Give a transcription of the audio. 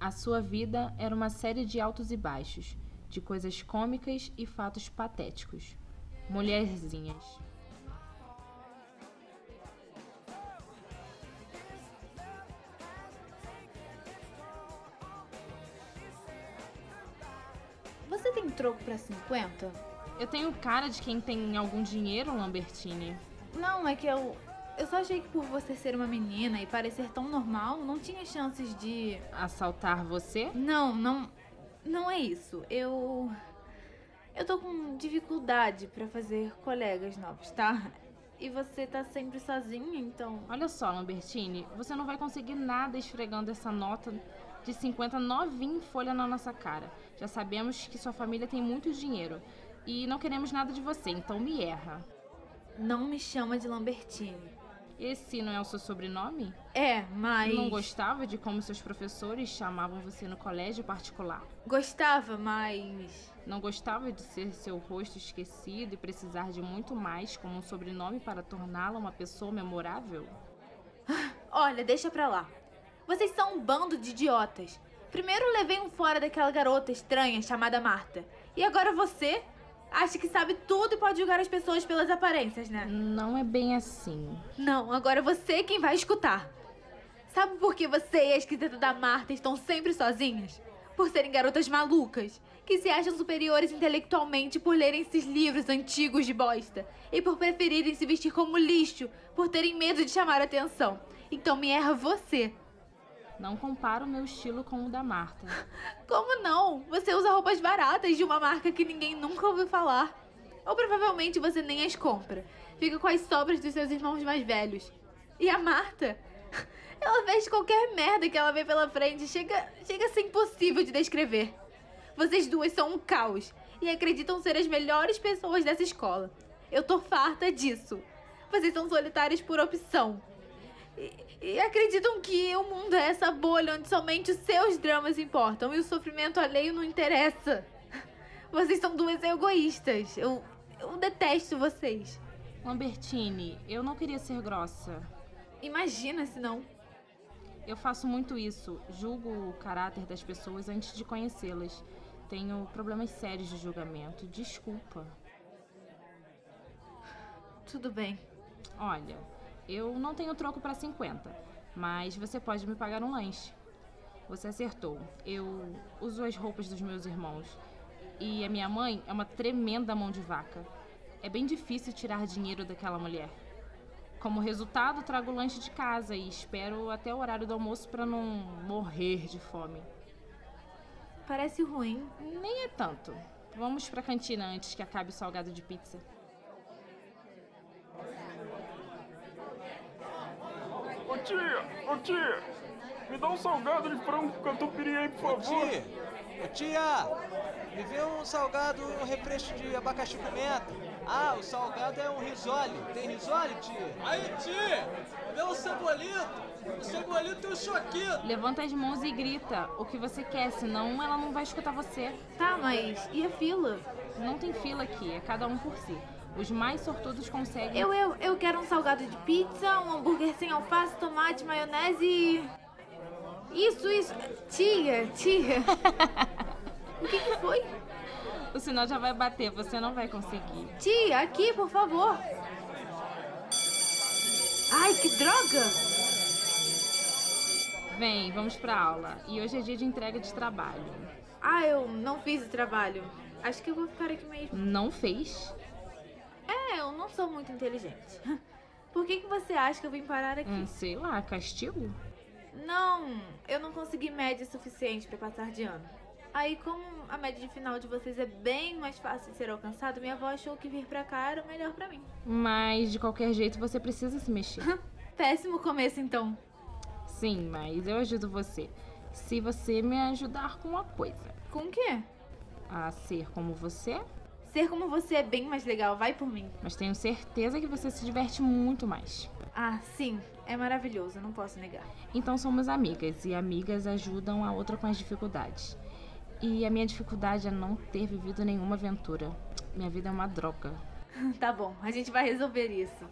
A sua vida era uma série de altos e baixos, de coisas cômicas e fatos patéticos. Mulherzinhas. Você tem troco pra 50? Eu tenho cara de quem tem algum dinheiro, Lambertine. Não, é que eu. Eu só achei que por você ser uma menina e parecer tão normal, não tinha chances de. Assaltar você? Não, não. Não é isso. Eu. Eu tô com dificuldade pra fazer colegas novos, tá? E você tá sempre sozinha, então. Olha só, Lambertine, você não vai conseguir nada esfregando essa nota de 50 novinha em folha na nossa cara. Já sabemos que sua família tem muito dinheiro e não queremos nada de você, então me erra. Não me chama de Lambertine. Esse não é o seu sobrenome? É, mas. Não gostava de como seus professores chamavam você no colégio particular? Gostava, mas. Não gostava de ser seu rosto esquecido e precisar de muito mais como um sobrenome para torná-la uma pessoa memorável? Olha, deixa pra lá. Vocês são um bando de idiotas. Primeiro levei um fora daquela garota estranha chamada Marta. E agora você acha que sabe tudo e pode julgar as pessoas pelas aparências, né? Não é bem assim. Não, agora você é quem vai escutar. Sabe por que você e a esquisita da Marta estão sempre sozinhas? Por serem garotas malucas, que se acham superiores intelectualmente por lerem esses livros antigos de bosta e por preferirem se vestir como lixo, por terem medo de chamar atenção. Então me erra você. Não compara o meu estilo com o da Marta. Como não? Você usa roupas baratas de uma marca que ninguém nunca ouviu falar. Ou provavelmente você nem as compra. Fica com as sobras dos seus irmãos mais velhos. E a Marta? Ela veste qualquer merda que ela vê pela frente. Chega, chega a ser impossível de descrever. Vocês duas são um caos e acreditam ser as melhores pessoas dessa escola. Eu tô farta disso. Vocês são solitárias por opção. E, e acreditam que o mundo é essa bolha onde somente os seus dramas importam e o sofrimento alheio não interessa. Vocês são duas egoístas. Eu, eu detesto vocês. Lambertine, eu não queria ser grossa. Imagina se não. Eu faço muito isso. Julgo o caráter das pessoas antes de conhecê-las. Tenho problemas sérios de julgamento. Desculpa. Tudo bem. Olha, eu não tenho troco para 50, mas você pode me pagar um lanche. Você acertou. Eu uso as roupas dos meus irmãos. E a minha mãe é uma tremenda mão de vaca. É bem difícil tirar dinheiro daquela mulher. Como resultado, trago o lanche de casa e espero até o horário do almoço para não morrer de fome. Parece ruim. Nem é tanto. Vamos pra cantina antes que acabe o salgado de pizza. Tia, ô tia, me dá um salgado de frango com catupiry aí, por Ô favor. tia, ô tia, me vê um salgado, um refresco de abacaxi com pimenta. Ah, o salgado é um risole. Tem risole, tia? Aí, tia, vê o cebolito. O cebolito e o choquito. Levanta as mãos e grita o que você quer, senão ela não vai escutar você. Tá, mas e a fila? Não tem fila aqui, é cada um por si. Os mais sortudos conseguem. Eu, eu, eu quero um salgado de pizza, um hambúrguer sem alface, tomate, maionese e. Isso, isso. Tia, tia. o que, que foi? O sinal já vai bater, você não vai conseguir. Tia, aqui, por favor. Ai, que droga! Vem, vamos pra aula. E hoje é dia de entrega de trabalho. Ah, eu não fiz o trabalho. Acho que eu vou ficar aqui mesmo. Não fez? É, sou muito inteligente. Por que, que você acha que eu vim parar aqui? Hum, sei lá, castigo? Não, eu não consegui média suficiente pra passar de ano. Aí, como a média de final de vocês é bem mais fácil de ser alcançada, minha avó achou que vir pra cá era o melhor pra mim. Mas de qualquer jeito você precisa se mexer. Péssimo começo, então. Sim, mas eu ajudo você. Se você me ajudar com uma coisa. Com o quê? A ser como você, Ser como você é bem mais legal, vai por mim. mas tenho certeza que você se diverte muito mais. Ah, sim, é maravilhoso, não posso negar. Então somos amigas e amigas ajudam a outra com as dificuldades. E a minha dificuldade é não ter vivido nenhuma aventura. Minha vida é uma droga. Tá bom, a gente vai resolver isso.